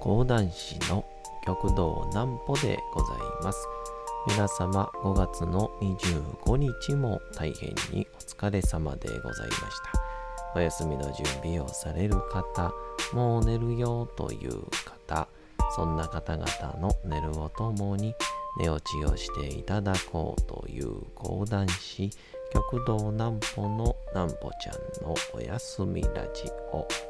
講談師の極道南歩でございます。皆様5月の25日も大変にお疲れ様でございました。お休みの準備をされる方、もう寝るよという方、そんな方々の寝るをともに寝落ちをしていただこうという講談師、極道南歩の南歩ちゃんのおやすみラジオ。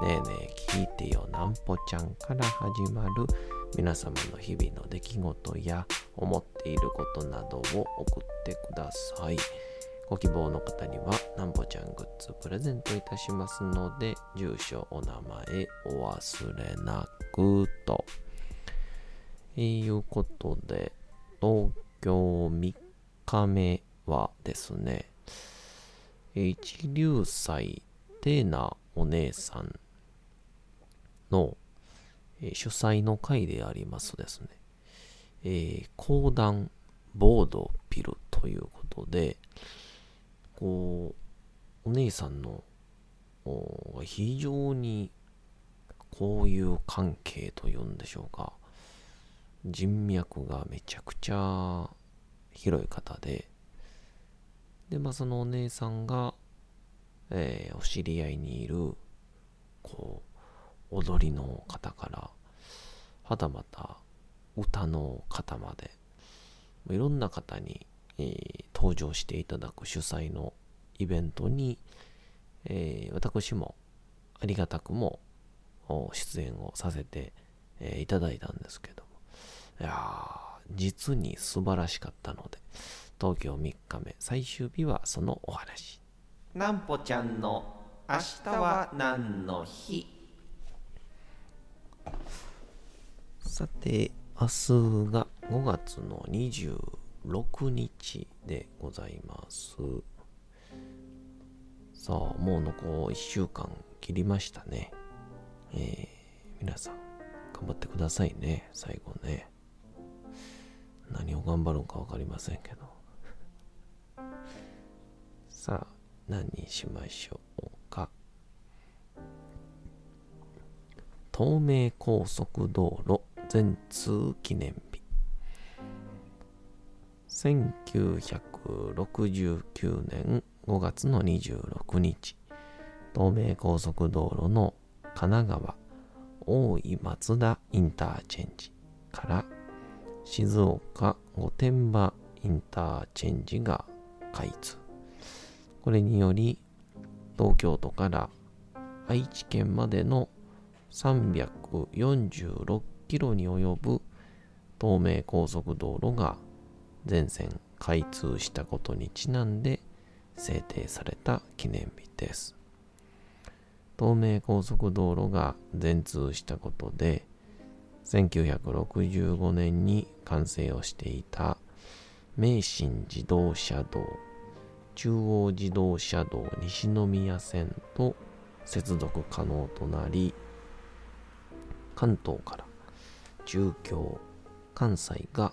ねえねえ聞いてよなんぽちゃんから始まる皆様の日々の出来事や思っていることなどを送ってください。ご希望の方にはなんぽちゃんグッズプレゼントいたしますので住所お名前お忘れなくと。えー、いうことで東京3日目はですね一流祭テーナお姉さんの、え主催の会でありますですね、えー講談ボードピルということで、こう、お姉さんの非常にこういう関係というんでしょうか、人脈がめちゃくちゃ広い方で、で、まあそのお姉さんが、えーお知り合いにいる、こ、踊りの方から、はたまた歌の方まで、いろんな方に、えー登場していただく主催のイベントに、えー私もありがたくも出演をさせて、えーいただいたんですけども、いや実に素晴らしかったので、東京3日目、最終日はそのお話。なんぽちゃんの明日は何の日？さて、明日が5月の26日でございます。さあ、もう残1週間切りましたね。えー皆さん、頑張ってくださいね、最後ね。何を頑張るんか分かりませんけど。さあ、何にしましょうか。東名高速道路全通記念日。1969年5月の26日、東名高速道路の神奈川大井松田インターチェンジから静岡御殿場インターチェンジが開通。これにより東京都から愛知県までの346キロに及ぶ東名高速道路が全線開通したことにちなんで制定された記念日です。東名高速道路が全通したことで1965年に完成をしていた名神自動車道中央自動車道西宮線と接続可能となり関東から中京関西が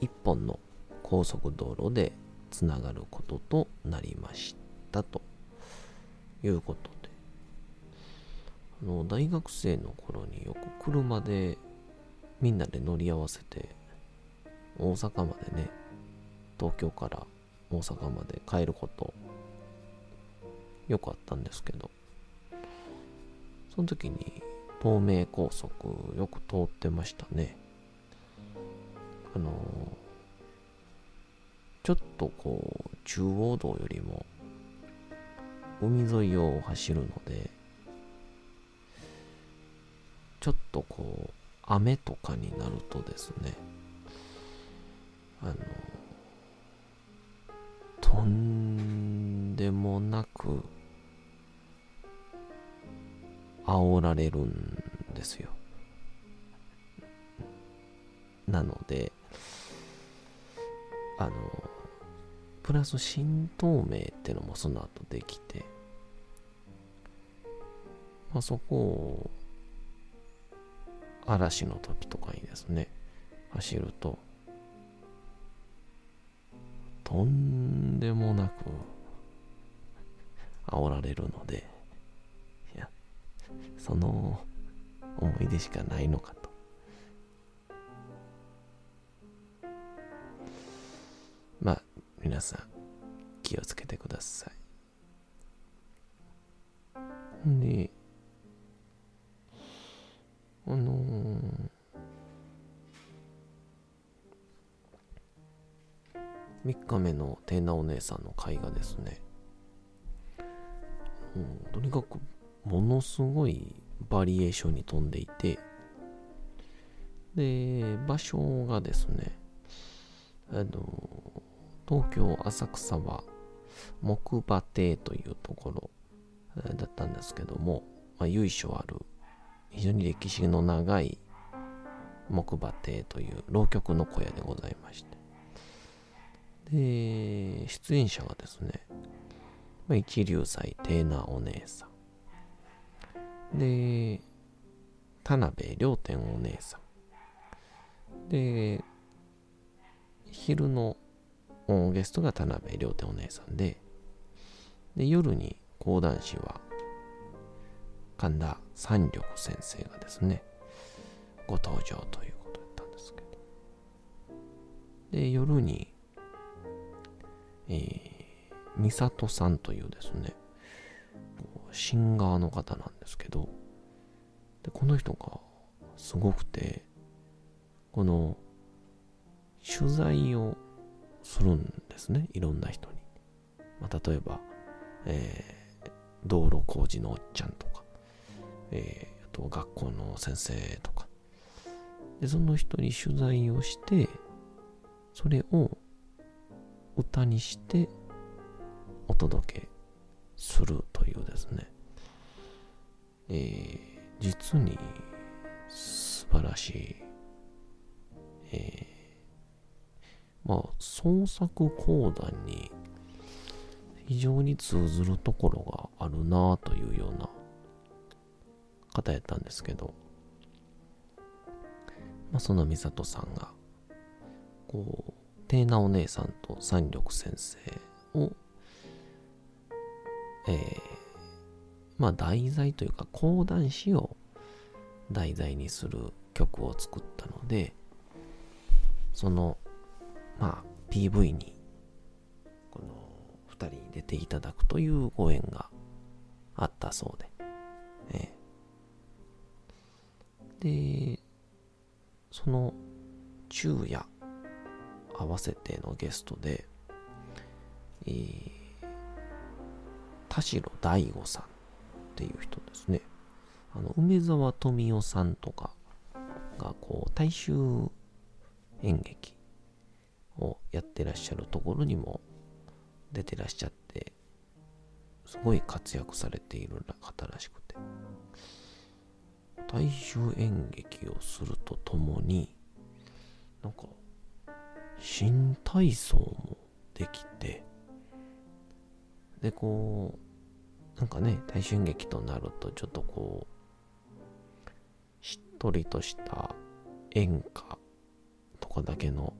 一本の高速道路でつながることとなりましたということであの大学生の頃によく車でみんなで乗り合わせて大阪までね東京から大阪まで帰ることよくあったんですけどその時に東名高速よく通ってましたね。あのちょっとこう中央道よりも海沿いを走るのでちょっとこう雨とかになるとですねあのとんでもなく煽られるんですよ。なので、あの、プラス新東名ってのもその後できて、まあ、そこを嵐の時とかにですね、走ると、とんでもなく煽られるので、いや、その思い出しかないのかと。まあ、皆さん、気をつけてください。んで、あのー、3日目のテーナお姉さんの会がですね、うん、とにかくものすごいバリエーションに飛んでいて、で、場所がですね、あの、東京浅草は木馬亭というところだったんですけども、まあ、由緒ある非常に歴史の長い木馬亭という浪曲の小屋でございまして。で出演者がですね、ま、一流祭テーナお姉さん。で田辺良天お姉さんで昼のゲストが田辺良天お姉さんでで夜に講談師は神田三緑先生がですね、ご登場ということだったんですけど。で、夜に、えー、美里さんというですね、シンガーの方なんですけど、で、この人がすごくて、この、取材をするんですね、いろんな人に。まあ、例えば、えー、道路工事のおっちゃんとか、えー、あと学校の先生とか。で、その人に取材をして、それを歌にしてお届けするというですね、えー、実に素晴らしい、えー、まあ、創作講談に非常に通ずるところがあるなというような方やったんですけど、まあ、その美里さんが、こう、テーナお姉さんと三緑先生を、えー、まあ題材というか講談師を題材にする曲を作ったので、その、まあ PV に、この二人に出ていただくというご縁があったそうで、えー。で、その昼夜合わせてのゲストで、えー、田代大吾さんっていう人ですね。あの、梅沢富美男さんとかが、こう、大衆演劇をやってらっしゃるところにも出てらっしゃって、すごい活躍されている方らしくて。大衆演劇をするとともになんか新体操もできてでこうなんかね大衆劇となるとちょっとこうしっとりとした演歌とかだけの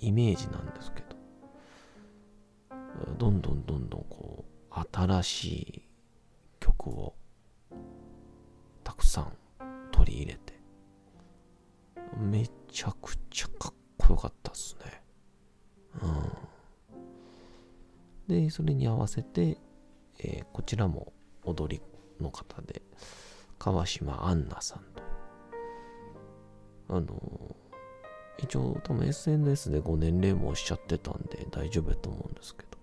イメージなんですけどどんどんどんどんこう新しい曲をたくさん取り入れて、めちゃくちゃかっそれに合わせて、えー、こちらも踊りの方で、川島アンナさんと。あの、一応多分 SNS でご年齢もおっしゃってたんで大丈夫やと思うんですけど、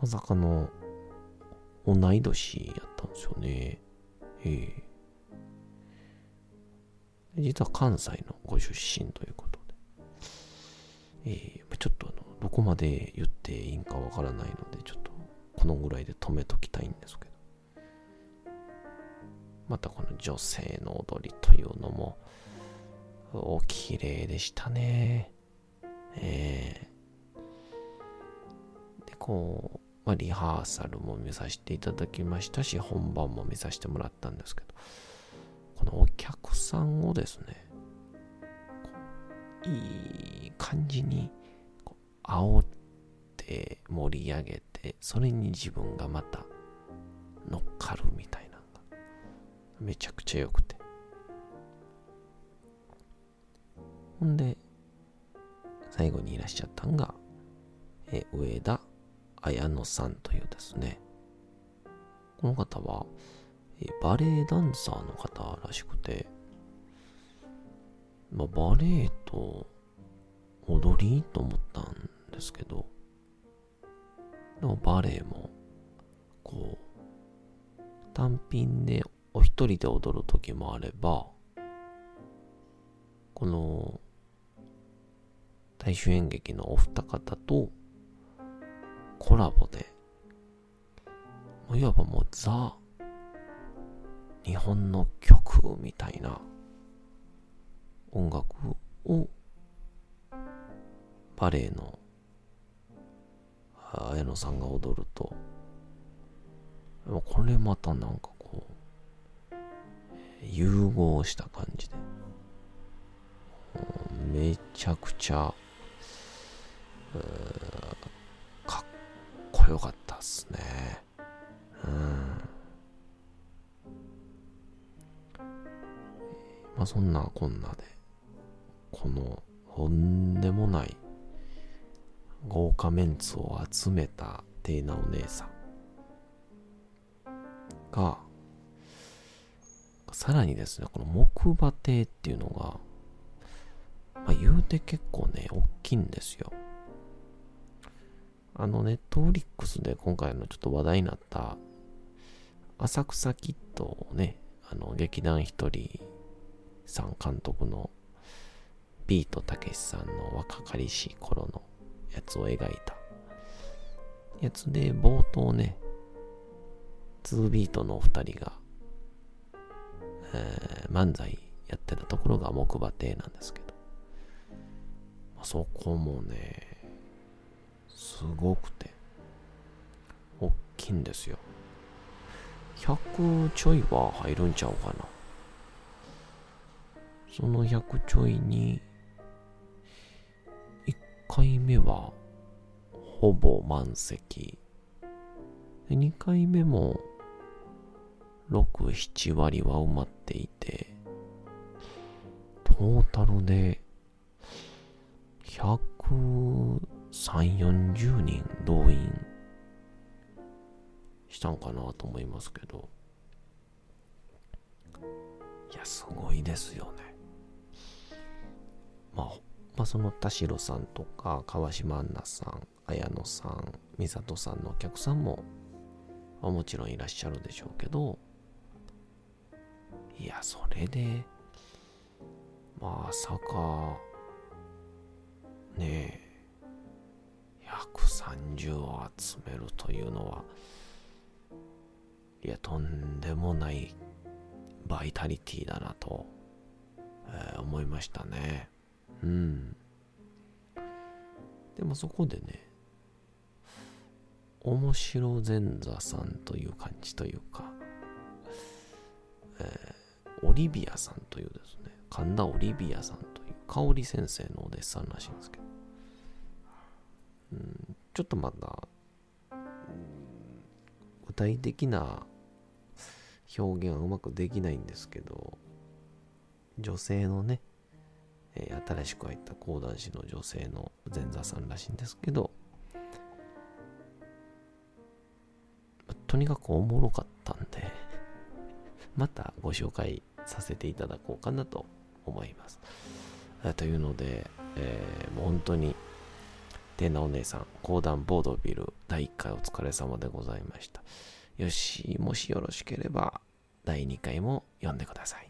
まさかの同い年やったんですよね。えー、実は関西のご出身ということで、えー、ちょっとあの、どこまで言っていいんかわからないので、ちょっとこのぐらいで止めときたいんですけど、またこの女性の踊りというのも、お綺麗でしたね。えー、で、こう、まあ、リハーサルも見させていただきましたし、本番も見させてもらったんですけど、このお客さんをですね、いい感じに煽って盛り上げて、それに自分がまた乗っかるみたいなのがめちゃくちゃ良くて。ほんで、最後にいらっしゃったんが、え上田綾乃さんというですね、この方は、えバレエダンサーの方らしくて、まあ、バレエと踊りと思ったんですけど、でもバレエも、こう、単品でお一人で踊る時もあれば、この、大衆演劇のお二方とコラボで、いわばもうザ、日本の曲みたいな音楽をバレエの綾野さんが踊ると。これまたなんかこう融合した感じで。めちゃくちゃかっこよかったっすね。うん。まあそんなこんなでこのとんでもない豪華メンツを集めたテイナお姉さんが、さらにですね、この木馬亭っていうのが、まあ、言うて結構ね、大きいんですよ。あの、ネットフリックスで今回のちょっと話題になった、浅草キッドをね、あの、劇団ひとりさん監督のビートたけしさんの若かりしい頃のやつを描いた。やつで冒頭ね2ビートのお二人が、えー、漫才やってたところが木馬亭なんですけど、そこもねすごくて大きいんですよ。100ちょいは入るんちゃうかな。その100ちょいに回目はほぼ満席。2回目も6、7割は埋まっていて、トータルで130、40人動員したんかなと思いますけど、いや、すごいですよね。まあ、まあ、その田代さんとか川島アンナさん綾野さん美里さんのお客さんも、もちろんいらっしゃるでしょうけどいやそれでまさかねえ130を集めるというのはいやとんでもないバイタリティだなと、えー、思いましたね。うん。でもそこでね、面白前座さんという感じというか、えー、オリビアさんというですね、神田オリビアさんという香織先生のお弟子さんらしいんですけど、うん、ちょっとまだ、具体的な表現はうまくできないんですけど、女性のね、えー、新しく入った講談師の女性の前座さんらしいんですけど、とにかくおもろかったんでまたご紹介させていただこうかなと思います。というので、えー、もう本当に、テーナお姉さん、講談ボードビル第1回お疲れ様でございました。よし、もしよろしければ、第2回も読んでください。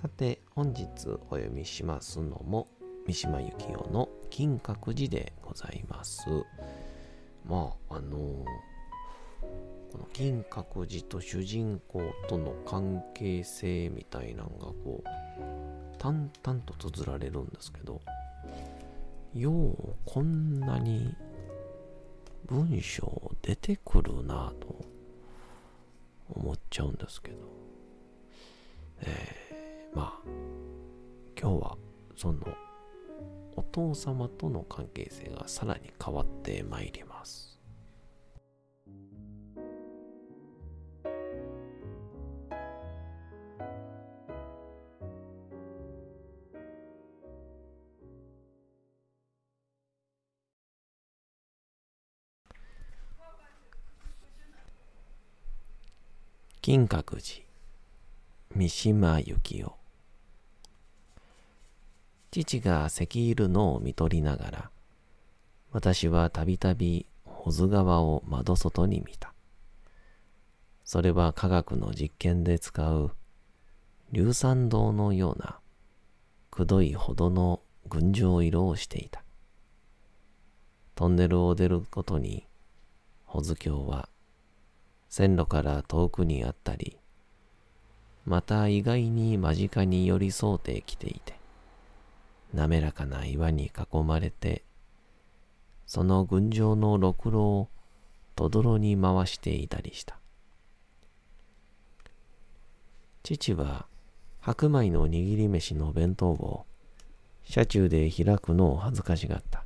さて本日お読みしますのも三島由紀夫の金閣寺でございます。まああのこの金閣寺と主人公との関係性みたいなのがこう淡々と綴られるんですけどようこんなに文章出てくるなと思っちゃうんですけど、えー、まあ今日はそのお父様との関係性がさらに変わってまいります。金閣寺三島由紀夫父が石いるのを見取りながら私はたびたび保津川を窓外に見た。それは科学の実験で使う硫酸銅のようなくどいほどの群青色をしていた。トンネルを出ることに保津峡は線路から遠くにあったり、また意外に間近に寄り添うてきていて、滑らかな岩に囲まれて、その群青のろくろをとどろに回していたりした。父は白米の握り飯の弁当を車中で開くのを恥ずかしがった。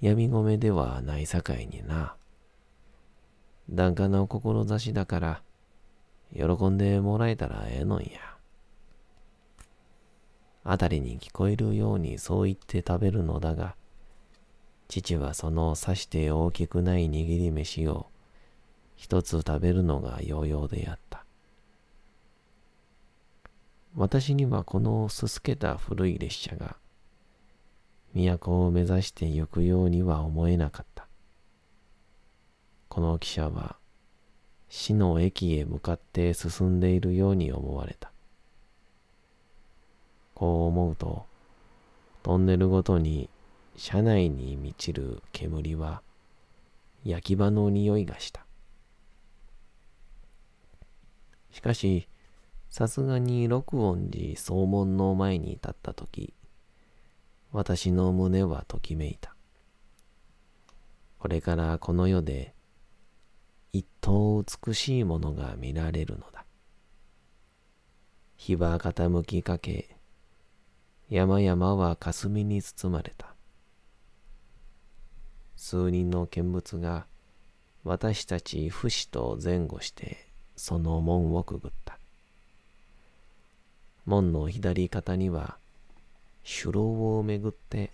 闇米ではないさかいにな。檀家の志だから、喜んでもらえたらええのんや。あたりに聞こえるようにそう言って食べるのだが、父はその刺して大きくない握り飯を一つ食べるのがようようであった。私にはこのすすけた古い列車が都を目指して行くようには思えなかった。この汽車は死の駅へ向かって進んでいるように思われた。こう思うと、トンネルごとに車内に満ちる煙は焼き場の匂いがした。しかし、さすがに六音寺総門の前に立ったとき、私の胸はときめいた。これからこの世で一等美しいものが見られるのだ。日は傾きかけ、山々は霞に包まれた。数人の見物が私たち不死と前後してその門をくぐった。門の左肩には手牢をめぐって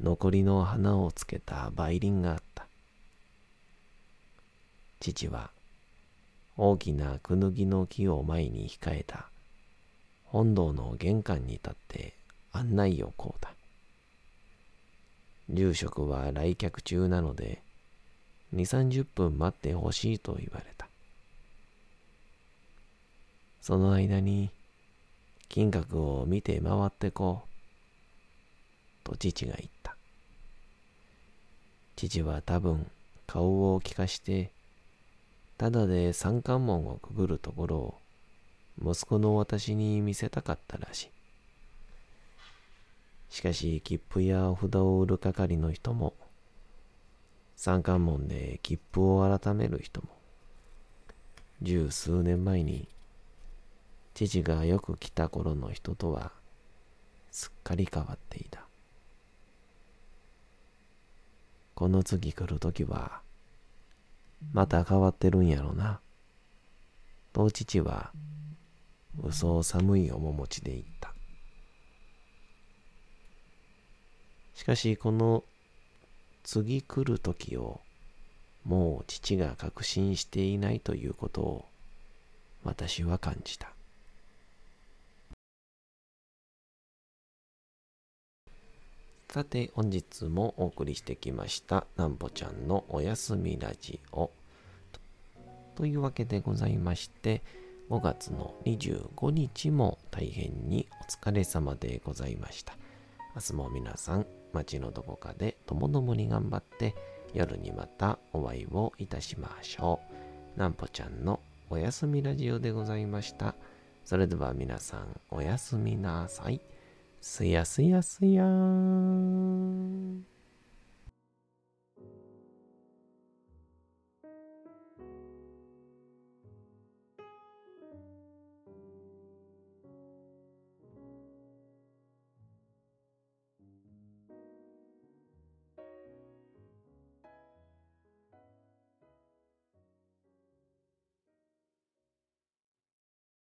残りの花をつけた梅林があった。父は大きなクヌギの木を前に控えた本堂の玄関に立って案内をこうた。住職は来客中なので、二三十分待ってほしいと言われた。その間に、金閣を見て回ってこう。と父が言った。父は多分顔を利かしてただで三関門をくぐるところを息子の私に見せたかったらしい。しかし切符やお札を売る係の人も三関門で切符を改める人も十数年前に父がよく来た頃の人とはすっかり変わっていた。この次来るときはまた変わってるんやろな。と父は嘘寒い面持ちで言った。しかしこの次来る時をもう父が確信していないということを私は感じた。さて本日もお送りしてきましたなんぽちゃんのおやすみラジオというわけでございまして5月の25日も大変にお疲れ様でございました明日も皆さん街のどこかでともどもに頑張って夜にまたお会いをいたしましょうなんぽちゃんのおやすみラジオでございましたそれでは皆さんおやすみなさい。すやすやすやーん。